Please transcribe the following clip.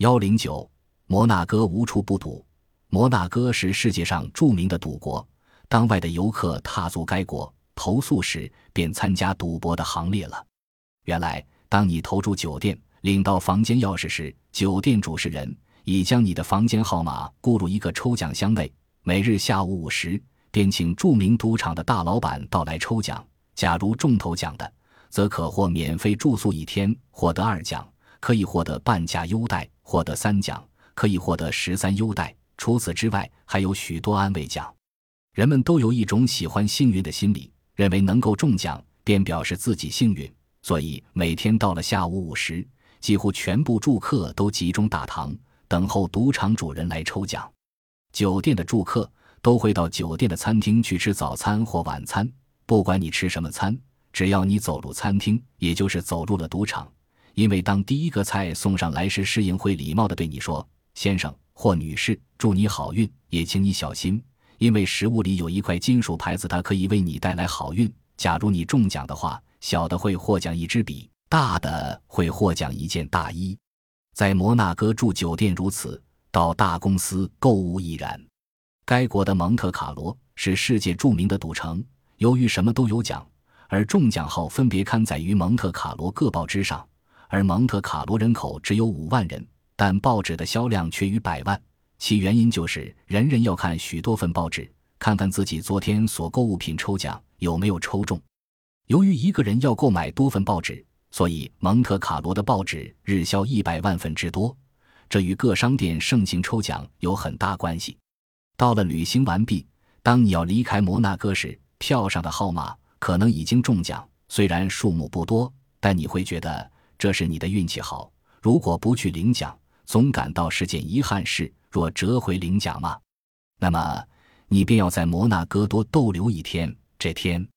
幺零九，摩纳哥无处不赌。摩纳哥是世界上著名的赌国，当外的游客踏足该国投宿时，便参加赌博的行列了。原来，当你投注酒店，领到房间钥匙时，酒店主持人已将你的房间号码固入一个抽奖箱内。每日下午五时，便请著名赌场的大老板到来抽奖。假如中头奖的，则可获免费住宿一天，获得二奖。可以获得半价优待，获得三奖，可以获得十三优待。除此之外，还有许多安慰奖。人们都有一种喜欢幸运的心理，认为能够中奖便表示自己幸运，所以每天到了下午五时，几乎全部住客都集中大堂，等候赌场主人来抽奖。酒店的住客都会到酒店的餐厅去吃早餐或晚餐，不管你吃什么餐，只要你走入餐厅，也就是走入了赌场。因为当第一个菜送上来时，侍应会礼貌地对你说：“先生或女士，祝你好运，也请你小心，因为食物里有一块金属牌子，它可以为你带来好运。假如你中奖的话，小的会获奖一支笔，大的会获奖一件大衣。在摩纳哥住酒店如此，到大公司购物亦然。该国的蒙特卡罗是世界著名的赌城，由于什么都有奖，而中奖号分别刊载于蒙特卡罗各报之上。”而蒙特卡罗人口只有五万人，但报纸的销量却逾百万。其原因就是人人要看许多份报纸，看看自己昨天所购物品抽奖有没有抽中。由于一个人要购买多份报纸，所以蒙特卡罗的报纸日销一百万份之多。这与各商店盛行抽奖有很大关系。到了旅行完毕，当你要离开摩纳哥时，票上的号码可能已经中奖，虽然数目不多，但你会觉得。这是你的运气好。如果不去领奖，总感到是件遗憾事。若折回领奖吗？那么你便要在摩纳哥多逗留一天。这天。